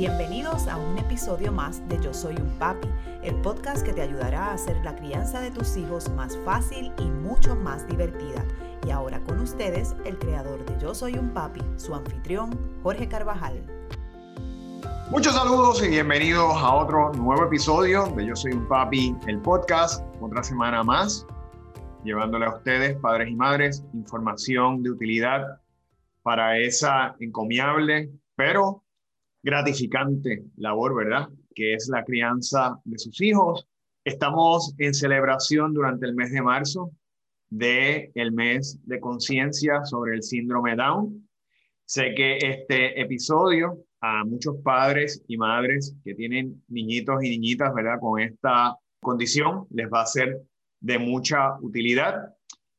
Bienvenidos a un episodio más de Yo Soy un Papi, el podcast que te ayudará a hacer la crianza de tus hijos más fácil y mucho más divertida. Y ahora con ustedes, el creador de Yo Soy un Papi, su anfitrión, Jorge Carvajal. Muchos saludos y bienvenidos a otro nuevo episodio de Yo Soy un Papi, el podcast, otra semana más, llevándole a ustedes, padres y madres, información de utilidad para esa encomiable, pero gratificante labor, ¿verdad? Que es la crianza de sus hijos. Estamos en celebración durante el mes de marzo de el mes de conciencia sobre el síndrome Down. Sé que este episodio a muchos padres y madres que tienen niñitos y niñitas, ¿verdad? Con esta condición les va a ser de mucha utilidad.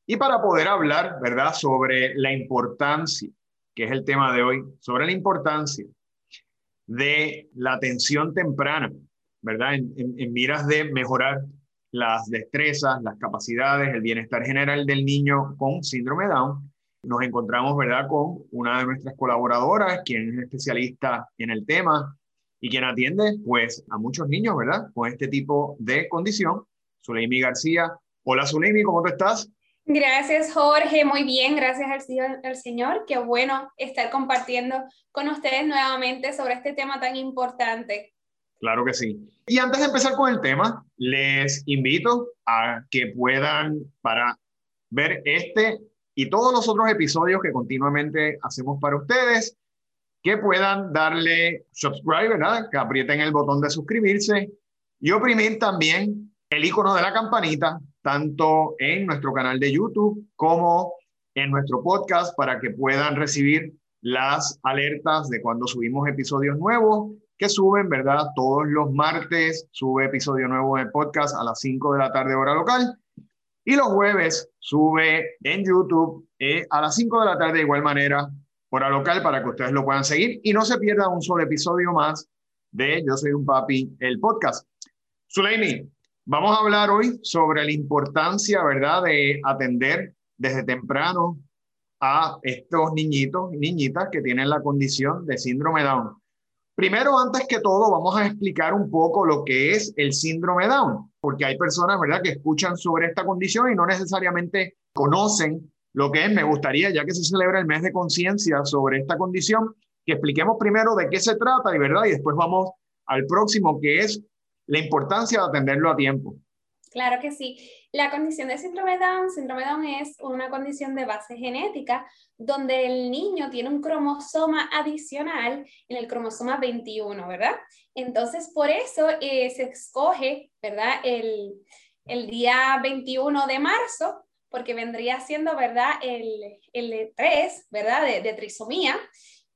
Y para poder hablar, ¿verdad? Sobre la importancia, que es el tema de hoy, sobre la importancia de la atención temprana, ¿verdad? En, miras de mejorar las destrezas, las capacidades, el bienestar general del niño con síndrome Down. Nos encontramos, ¿verdad?, con una de nuestras colaboradoras, quien es especialista en el tema y quien atiende, pues, a muchos niños, ¿verdad?, con este tipo de condición. Zuleimi García. Hola, Zuleimi, ¿cómo tú estás? Gracias, Jorge. Muy bien, gracias al, Señor. Qué bueno estar compartiendo con ustedes nuevamente sobre este tema tan importante. Claro que sí. Y antes de empezar con el tema, les invito a que puedan, para ver este y todos los otros episodios que continuamente hacemos para ustedes, que puedan darle subscribe, ¿verdad? Que aprieten el botón de suscribirse y oprimir también el icono de la campanita tanto en nuestro canal de YouTube como en nuestro podcast para que puedan recibir las alertas de cuando subimos episodios nuevos que suben, ¿verdad? Todos los martes sube episodio nuevo de podcast a las 5 de la tarde hora local y los jueves sube en YouTube eh, a las 5 de la tarde de igual manera hora local para que ustedes lo puedan seguir y no se pierda un solo episodio más de Yo Soy un Papi, el podcast. Suleimi, Vamos a hablar hoy sobre la importancia, ¿verdad?, de atender desde temprano a estos niñitos y niñitas que tienen la condición de síndrome Down. Primero, antes que todo, vamos a explicar un poco lo que es el síndrome Down, porque hay personas, ¿verdad?, que escuchan sobre esta condición y no necesariamente conocen lo que es. Me gustaría, ya que se celebra el mes de conciencia sobre esta condición, que expliquemos primero de qué se trata y, ¿verdad? Y después vamos al próximo, que es la importancia de atenderlo a tiempo. Claro que sí. La condición de síndrome Down, síndrome Down es una condición de base genética donde el niño tiene un cromosoma adicional en el cromosoma 21, ¿verdad? Entonces, por eso eh, se escoge, ¿verdad? El, el, día 21 de marzo, porque vendría siendo, ¿verdad? El, el 3, ¿verdad? De, de trisomía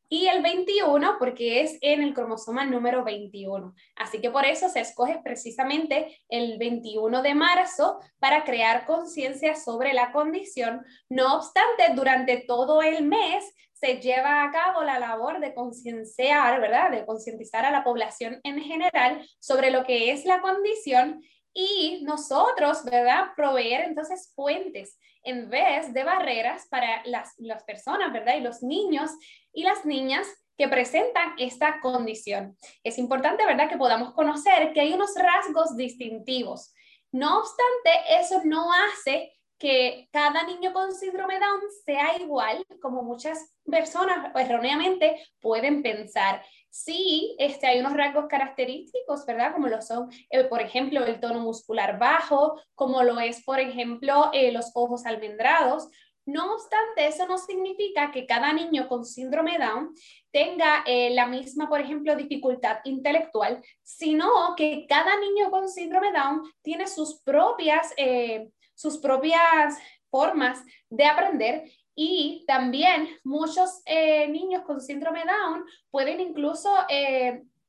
y el 21 porque es en el cromosoma número 21. Así que por eso se escoge precisamente el 21 de marzo para crear conciencia sobre la condición. No obstante, durante todo el mes se lleva a cabo la labor de concienciar, ¿verdad? De concientizar a la población en general sobre lo que es la condición y nosotros, ¿verdad? Proveer entonces puentes en vez de barreras para las, las personas, ¿verdad? Y los niños y las niñas que presentan esta condición. Es importante, ¿verdad?, que podamos conocer que hay unos rasgos distintivos. No obstante, eso no hace que cada niño con síndrome Down sea igual como muchas personas erróneamente pueden pensar. Sí, este, hay unos rasgos característicos, ¿verdad? Como lo son, eh, por ejemplo, el tono muscular bajo, como lo es, por ejemplo, eh, los ojos almendrados, no obstante, eso no significa que cada niño con síndrome Down tenga eh, la misma, por ejemplo, dificultad intelectual, sino que cada niño con síndrome Down tiene sus propias, eh, sus propias formas de aprender y también muchos eh, niños con síndrome Down pueden incluso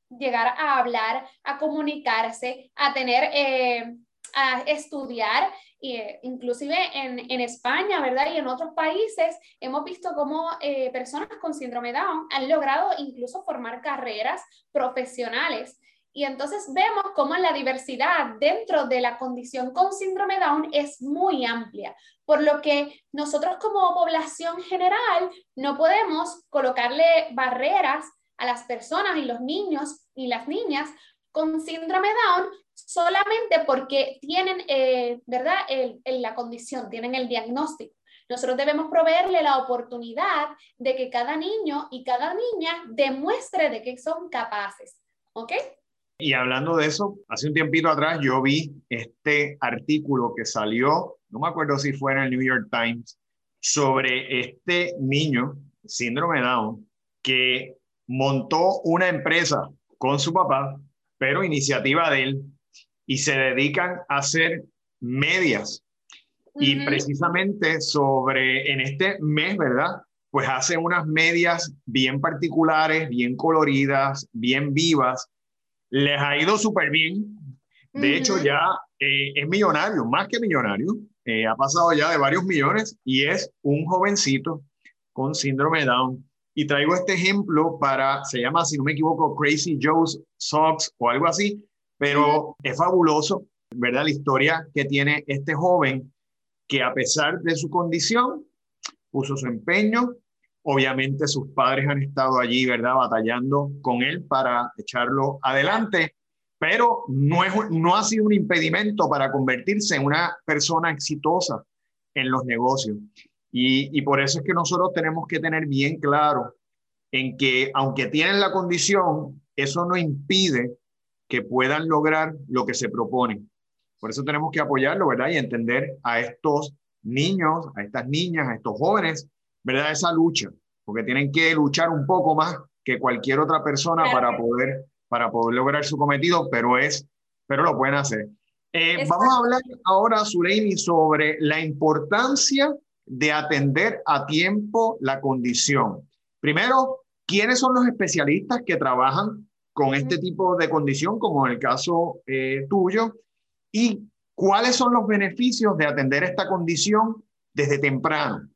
llegar a hablar, a comunicarse, a tener, a estudiar eh, inclusive en, en, España, ¿verdad? Y en otros países hemos visto cómo eh, personas con síndrome Down han logrado incluso formar carreras profesionales. Y entonces vemos cómo la diversidad dentro de la condición con síndrome Down es muy amplia, por lo que nosotros como población general no podemos colocarle barreras a las personas y los niños y las niñas con síndrome Down solamente porque tienen, eh, ¿verdad?, la condición, tienen el diagnóstico. Nosotros debemos proveerle la oportunidad de que cada niño y cada niña demuestre de que son capaces. ¿Ok? Y hablando de eso, hace un tiempito atrás yo vi este artículo que salió, no me acuerdo si fue en el New York Times, sobre este niño, síndrome Down, que montó una empresa con su papá, pero iniciativa de él, y se dedican a hacer medias. Y precisamente sobre, en este mes, ¿verdad? Pues hace unas medias bien particulares, bien coloridas, bien vivas. Les ha ido súper bien. De hecho, ya eh, es millonario, más que millonario. Eh, ha pasado ya de varios millones y es un jovencito con síndrome Down. Y traigo este ejemplo para, se llama, si no me equivoco, Crazy Joe's Socks o algo así, pero es fabuloso, ¿verdad? La historia que tiene este joven que a pesar de su condición, puso su empeño. Obviamente sus padres han estado allí, ¿verdad? Batallando con él para echarlo adelante, pero no, es, no ha sido un impedimento para convertirse en una persona exitosa en los negocios. Y, por eso es que nosotros tenemos que tener bien claro en que aunque tienen la condición, eso no impide que puedan lograr lo que se proponen. Por eso tenemos que apoyarlo, ¿verdad? Y entender a estos niños, a estas niñas, a estos jóvenes, ¿verdad? Esa lucha, porque tienen que luchar un poco más que cualquier otra persona para poder, para poder lograr su cometido, pero es, pero lo pueden hacer. Eh, vamos a hablar ahora, Zuleini, sobre la importancia de atender a tiempo la condición. Primero, ¿quiénes son los especialistas que trabajan con este tipo de condición, como en el caso eh, tuyo? ¿Y cuáles son los beneficios de atender esta condición desde temprano?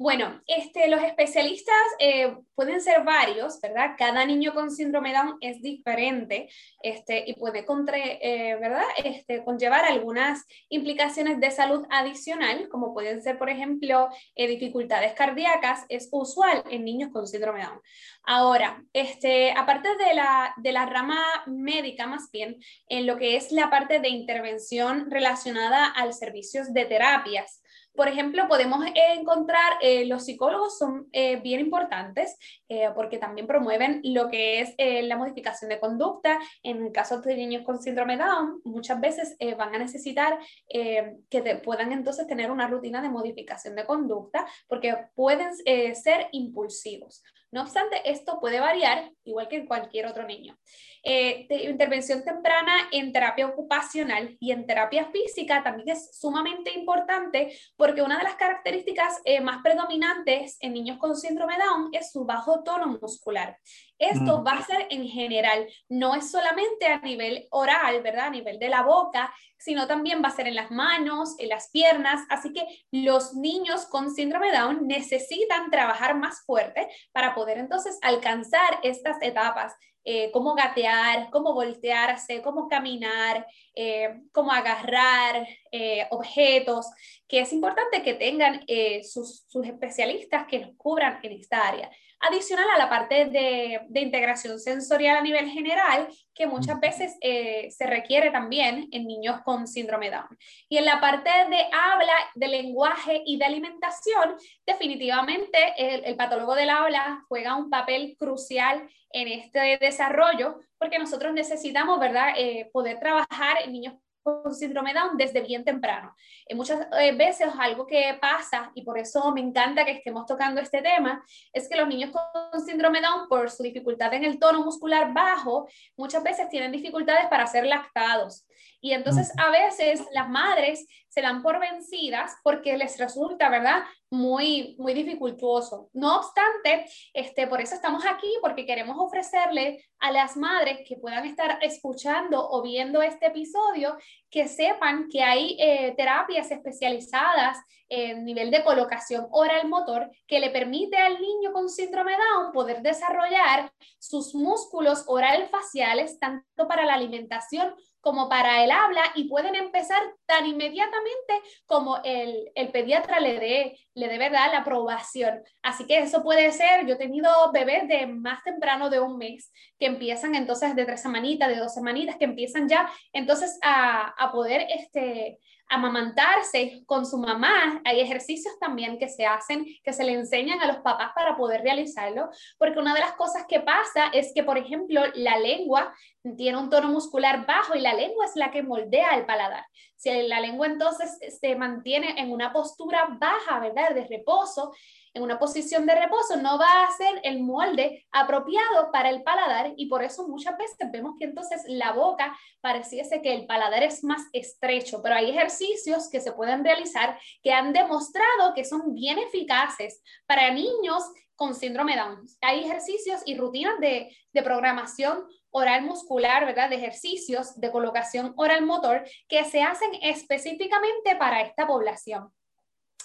Bueno, este, los especialistas eh, pueden ser varios, ¿verdad? Cada niño con síndrome Down es diferente este, y puede eh, ¿verdad? Este, conllevar algunas implicaciones de salud adicional, como pueden ser, por ejemplo, eh, dificultades cardíacas, es usual en niños con síndrome Down. Ahora, este, aparte de la, de la rama médica, más bien, en lo que es la parte de intervención relacionada al servicios de terapias, por ejemplo, podemos encontrar, eh, los psicólogos son eh, bien importantes eh, porque también promueven lo que es la modificación de conducta. En el caso de niños con síndrome Down, muchas veces van a necesitar que puedan entonces tener una rutina de modificación de conducta porque pueden ser impulsivos. No obstante, esto puede variar igual que en cualquier otro niño. Eh, intervención temprana en terapia ocupacional y en terapia física también es sumamente importante porque una de las características eh, más predominantes en niños con síndrome Down es su bajo tono muscular. Esto mm. va a ser en general, no es solamente a nivel oral, ¿verdad? A nivel de la boca, sino también va a ser en las manos, en las piernas. Así que los niños con síndrome Down necesitan trabajar más fuerte para poder entonces alcanzar estas etapas eh, cómo gatear, cómo voltearse, cómo caminar, eh, cómo agarrar eh, objetos, que es importante que tengan sus, sus, especialistas que nos cubran en esta área. Adicional a la parte de, de integración sensorial a nivel general, que muchas veces se requiere también en niños con síndrome Down. Y en la parte de habla, de lenguaje y de alimentación, definitivamente el, el patólogo del habla juega un papel crucial en este desarrollo, porque nosotros necesitamos, ¿verdad?, eh, poder trabajar en niños con síndrome Down desde bien temprano. Eh, muchas eh, veces algo que pasa, y por eso me encanta que estemos tocando este tema, es que los niños con síndrome Down, por su dificultad en el tono muscular bajo, muchas veces tienen dificultades para ser lactados. Y entonces a veces las madres se dan por vencidas porque les resulta, ¿verdad? Muy, muy dificultuoso. No obstante, este, por eso estamos aquí, porque queremos ofrecerle a las madres que puedan estar escuchando o viendo este episodio, que sepan que hay eh, terapias especializadas en nivel de colocación oral motor que le permite al niño con síndrome Down poder desarrollar sus músculos oral faciales tanto para la alimentación como para el habla y pueden empezar tan inmediatamente como el, el pediatra le dé, le debe dar la aprobación. Así que eso puede ser, yo he tenido bebés de más temprano de un mes que empiezan entonces de tres semanitas, de dos semanitas, que empiezan ya entonces a, a poder este, amamantarse con su mamá. Hay ejercicios también que se hacen, que se le enseñan a los papás para poder realizarlo, porque una de las cosas que pasa es que, por ejemplo, la lengua tiene un tono muscular bajo y la lengua es la que moldea el paladar. Si la lengua entonces se mantiene en una postura baja, ¿verdad? De reposo, en una posición de reposo, no va a ser el molde apropiado para el paladar y por eso muchas veces vemos que entonces la boca pareciese que el paladar es más estrecho, pero hay ejercicios que se pueden realizar que han demostrado que son bien eficaces para niños con síndrome Down. Hay ejercicios y rutinas de, de programación oral muscular, ¿verdad? De ejercicios de colocación oral motor que se hacen específicamente para esta población.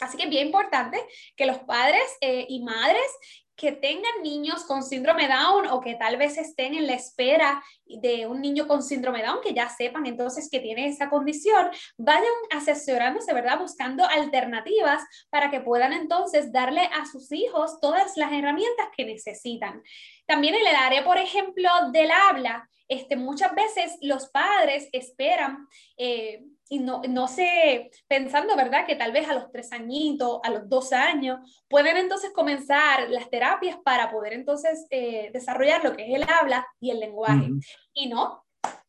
Así que es bien importante que los padres eh, y madres que tengan niños con síndrome Down o que tal vez estén en la espera de un niño con síndrome Down, que ya sepan entonces que tiene esa condición, vayan asesorándose, ¿verdad? Buscando alternativas para que puedan entonces darle a sus hijos todas las herramientas que necesitan. También en el área, por ejemplo, del habla, este, muchas veces los padres esperan eh, y no, no sé, pensando, ¿verdad? Que tal vez a los tres añitos, a los dos años, pueden entonces comenzar las terapias para poder entonces eh, desarrollar lo que es el habla y el lenguaje. Y no,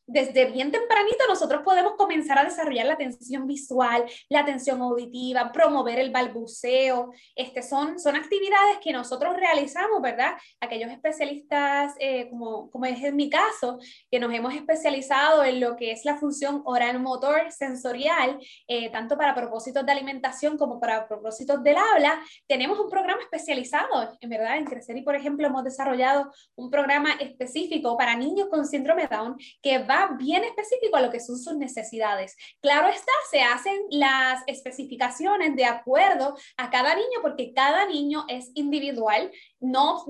desde bien tempranito nosotros podemos comenzar a desarrollar la atención visual, la atención auditiva, promover el balbuceo. Este, son, son actividades que nosotros realizamos, ¿verdad? Aquellos especialistas, eh, como, como es en mi caso, que nos hemos especializado en lo que es la función oral motor sensorial, eh, tanto para propósitos de alimentación como para propósitos del habla, tenemos un programa especializado, en verdad, en Crecer y, por ejemplo, hemos desarrollado un programa específico para niños con síndrome Down que va bien específico a lo que son sus necesidades. Claro está, se hacen las especificaciones de acuerdo a cada niño porque cada niño es individual, no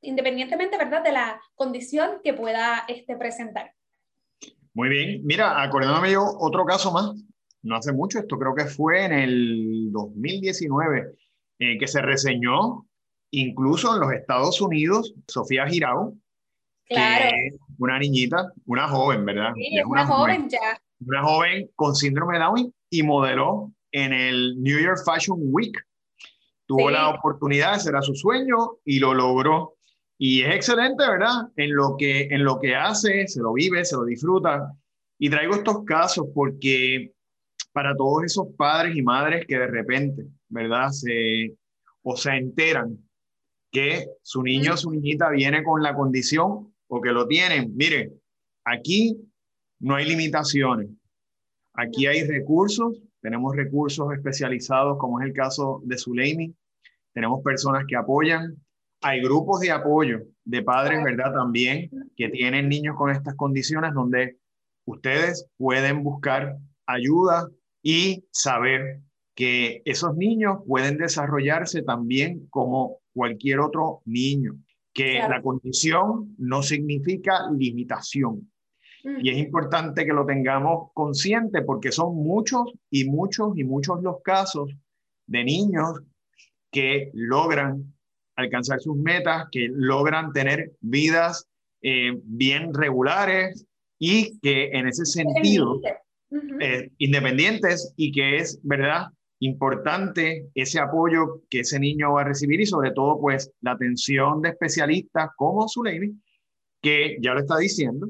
independientemente, ¿verdad?, de la condición que pueda este, presentar. Muy bien. Mira, acordándome yo otro caso más, no hace mucho, esto creo que fue en el 2019, eh, que se reseñó incluso en los Estados Unidos, Sofía Girao, Claro. una niñita, una joven, ¿verdad? Sí, una, joven, ya. Una joven con síndrome de Down y modeló en el New York Fashion Week. Tuvo la oportunidad, será su sueño y lo logró. Y es excelente, ¿verdad? En lo que, en lo que hace, se lo vive, se lo disfruta. Y traigo estos casos porque para todos esos padres y madres que de repente, ¿verdad? Se, o se enteran que su niño o su niñita viene con la condición o que lo tienen. Mire, aquí no hay limitaciones. Aquí hay recursos, tenemos recursos especializados, como es el caso de Zuleimi. Tenemos personas que apoyan. Hay grupos de apoyo de padres, ¿verdad? También que tienen niños con estas condiciones donde ustedes pueden buscar ayuda y saber que esos niños pueden desarrollarse también como cualquier otro niño que la condición no significa limitación. Y es importante que lo tengamos consciente porque son muchos y muchos y muchos los casos de niños que logran alcanzar sus metas, que logran tener vidas eh, bien regulares y que en ese sentido, eh, independientes y que es, ¿verdad? Importante ese apoyo que ese niño va a recibir y sobre todo pues la atención de especialistas como Zuleimi, que ya lo está diciendo.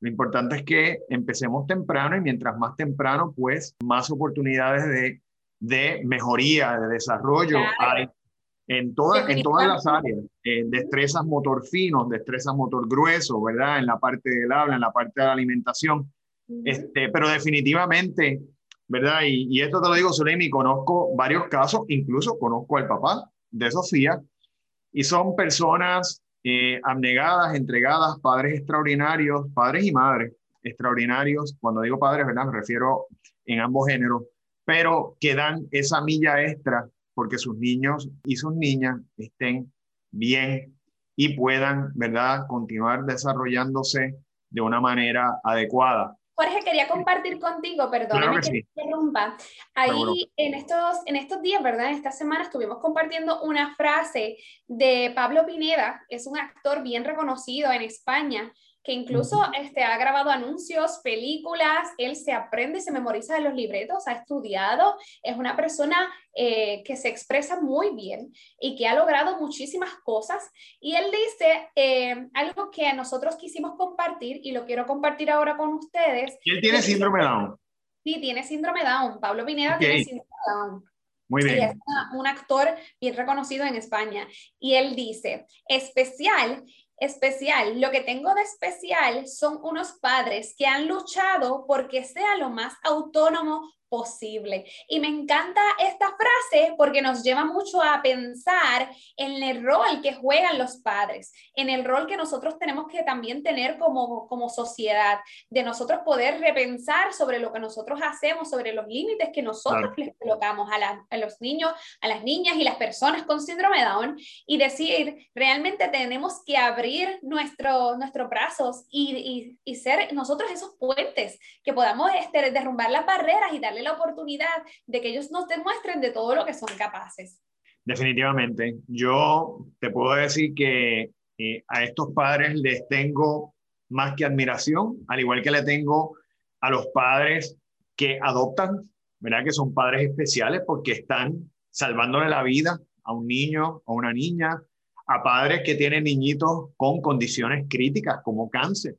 Lo importante es que empecemos temprano y mientras más temprano pues más oportunidades de, de mejoría, de desarrollo hay en, todas en todas las áreas, eh, destrezas motor finos, destrezas motor grueso, ¿verdad? En la parte del habla, en la parte de la alimentación. este, pero definitivamente ¿verdad? Y, esto te lo digo, Zulemi, conozco varios casos, incluso conozco al papá de Sofía, y son personas eh, abnegadas, entregadas, padres extraordinarios, padres y madres extraordinarios. Cuando digo padres, ¿verdad? Me refiero en ambos géneros, pero que dan esa milla extra porque sus niños y sus niñas estén bien y puedan, ¿verdad?, continuar desarrollándose de una manera adecuada. Jorge, quería compartir contigo, perdóname que, te interrumpa. Ahí en, estos, en estos días, ¿verdad? En esta semana estuvimos compartiendo una frase de Pablo Pineda, es un actor bien reconocido en España, que incluso este, ha grabado anuncios, películas, él se aprende y se memoriza de los libretos, ha estudiado, es una persona eh, que se expresa muy bien y que ha logrado muchísimas cosas. Y él dice eh, algo que nosotros quisimos compartir y lo quiero compartir ahora con ustedes. ¿Y él tiene síndrome Down? Sí, tiene síndrome Down. Pablo Pineda tiene síndrome Down. Muy bien. es un actor bien reconocido en España. Y él dice, especial especial. Lo que tengo de especial son unos padres que han luchado porque sea lo más autónomo posible. Y me encanta esta frase porque nos lleva mucho a pensar en el rol que juegan los padres, en el rol que nosotros tenemos que también tener como, como sociedad, de nosotros poder repensar sobre lo que nosotros hacemos, sobre los límites que nosotros les colocamos a, a los niños, a las niñas y las personas con síndrome Down y decir, realmente tenemos que abrir nuestro, nuestros brazos y, y, y ser nosotros esos puentes que podamos este, derrumbar las barreras y darle la oportunidad de que ellos nos demuestren de todo lo que son capaces. Definitivamente. Yo te puedo decir que eh, a estos padres les tengo más que admiración, al igual que le tengo a los padres que adoptan, ¿verdad? Que son padres especiales porque están salvándole la vida a un niño o una niña, a padres que tienen niñitos con condiciones críticas como cáncer,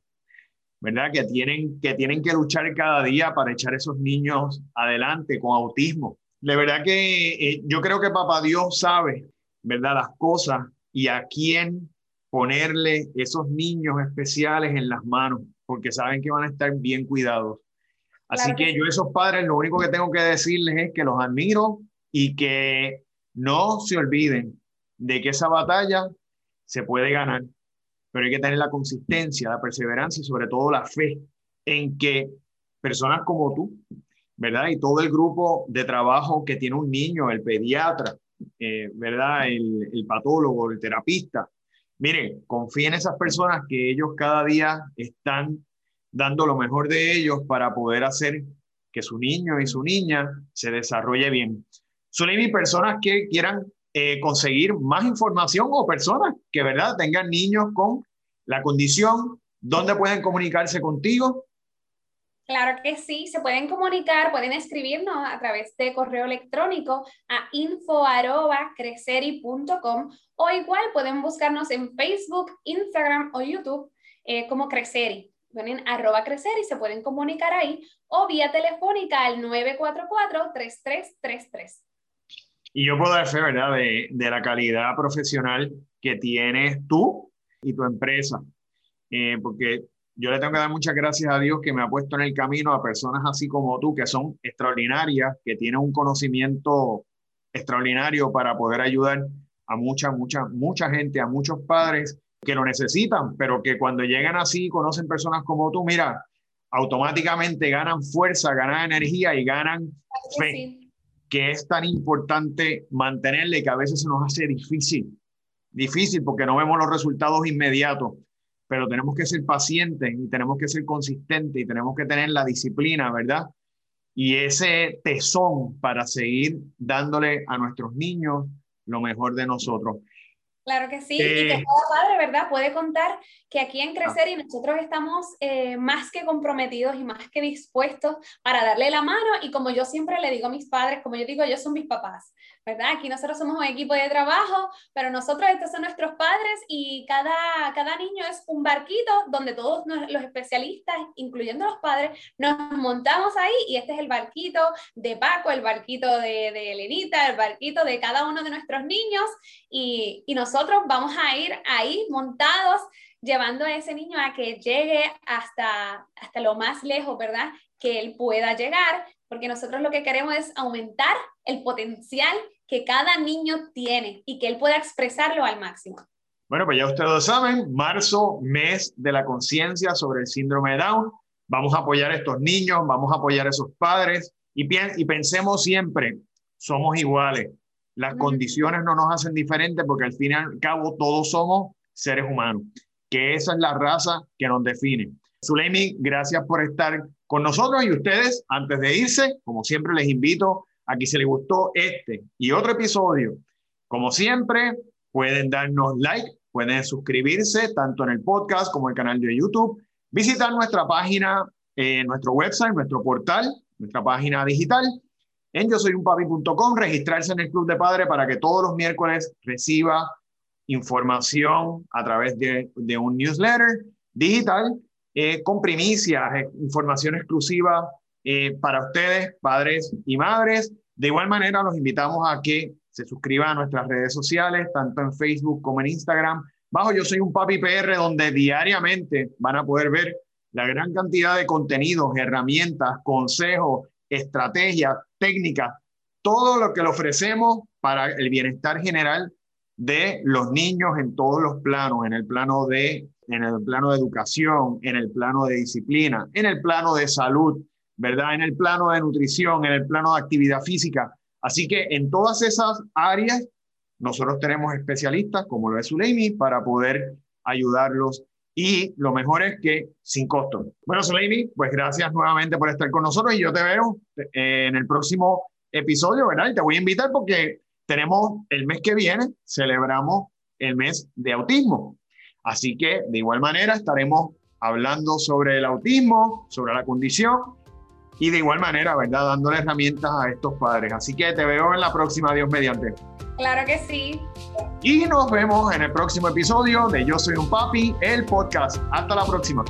¿verdad? Que tienen, que tienen que luchar cada día para echar esos niños adelante con autismo. De verdad que eh, yo creo que Papá Dios sabe, ¿verdad? Las cosas y a quién ponerle esos niños especiales en las manos, porque saben que van a estar bien cuidados. Así que, que yo esos padres lo único que tengo que decirles es que los admiro y que no se olviden de que esa batalla se puede ganar pero hay que tener la consistencia, la perseverancia y sobre todo la fe en que personas como tú, ¿verdad? Y todo el grupo de trabajo que tiene un niño, el pediatra, eh, ¿verdad? El, patólogo, el terapista. Miren, confíen en esas personas que ellos cada día están dando lo mejor de ellos para poder hacer que su niño y su niña se desarrolle bien. Son personas que quieran eh, conseguir más información o personas que, ¿verdad?, tengan niños con la condición, ¿dónde pueden comunicarse contigo? Claro que sí, se pueden comunicar, pueden escribirnos a través de correo electrónico a info.creceri.com o igual pueden buscarnos en Facebook, Instagram o YouTube eh, como Creceri. Ponen arroba crecer y se pueden comunicar ahí o vía telefónica al 944-3333. Y yo puedo dar fe, ¿verdad?, de, de, la calidad profesional que tienes tú y tu empresa. Eh, porque yo le tengo que dar muchas gracias a Dios que me ha puesto en el camino a personas así como tú, que son extraordinarias, que tienen un conocimiento extraordinario para poder ayudar a mucha, mucha, mucha gente, a muchos padres que lo necesitan, pero que cuando llegan así, conocen personas como tú, mira, automáticamente ganan fuerza, ganan energía y ganan fe que es tan importante mantenerle que a veces se nos hace difícil, difícil porque no vemos los resultados inmediatos, pero tenemos que ser pacientes y tenemos que ser consistentes y tenemos que tener la disciplina, ¿verdad? Y ese tesón para seguir dándole a nuestros niños lo mejor de nosotros. Claro que sí, y que cada padre, ¿verdad? Puede contar que aquí en Crecer y nosotros estamos eh, más que comprometidos y más que dispuestos para darle la mano y como yo siempre le digo a mis padres, como yo digo, ellos son mis papás, ¿verdad? Aquí nosotros somos un equipo de trabajo, pero nosotros estos son nuestros padres y cada, cada niño es un barquito donde todos los especialistas, incluyendo los padres, nos montamos ahí y este es el barquito de Paco, el barquito de, de Elenita, el barquito de cada uno de nuestros niños y, y nosotros vamos a ir ahí montados llevando a ese niño a que llegue hasta, hasta lo más lejos, ¿verdad? Que él pueda llegar, porque nosotros lo que queremos es aumentar el potencial que cada niño tiene y que él pueda expresarlo al máximo. Bueno, pues ya ustedes lo saben, marzo, mes de la conciencia sobre el síndrome de Down. Vamos a apoyar a estos niños, vamos a apoyar a esos padres y, y pensemos siempre, somos iguales. Las condiciones no nos hacen diferentes porque al fin y al cabo todos somos seres humanos que esa es la raza que nos define. Zuleimi, gracias por estar con nosotros y ustedes, antes de irse, como siempre les invito a que si les gustó este y otro episodio, como siempre, pueden darnos like, pueden suscribirse tanto en el podcast como en el canal de YouTube, visitar nuestra página, eh, nuestro website, nuestro portal, nuestra página digital en yo soy un papi.com, registrarse en el Club de Padres para que todos los miércoles reciba información a través de, de un newsletter digital eh, con primicias, eh, información exclusiva eh, para ustedes, padres y madres. De igual manera, los invitamos a que se suscriban a nuestras redes sociales, tanto en Facebook como en Instagram. Bajo Yo Soy un Papi PR, donde diariamente van a poder ver la gran cantidad de contenidos, herramientas, consejos, estrategias, técnicas, todo lo que le ofrecemos para el bienestar general de los niños en todos los planos, en el plano de en el plano de educación, en el plano de disciplina, en el plano de salud, ¿verdad? En el plano de nutrición, en el plano de actividad física. Así que en todas esas áreas nosotros tenemos especialistas como lo es Zuleimi para poder ayudarlos y lo mejor es que sin costo. Bueno, Zuleimi, pues gracias nuevamente por estar con nosotros y yo te veo eh, en el próximo episodio, ¿verdad? Y te voy a invitar porque tenemos el mes que viene, celebramos el mes de autismo. Así que de igual manera estaremos hablando sobre el autismo, sobre la condición y de igual manera, ¿verdad? Dándole herramientas a estos padres. Así que te veo en la próxima, Dios mediante. Claro que sí. Y nos vemos en el próximo episodio de Yo Soy un Papi, el podcast. Hasta la próxima.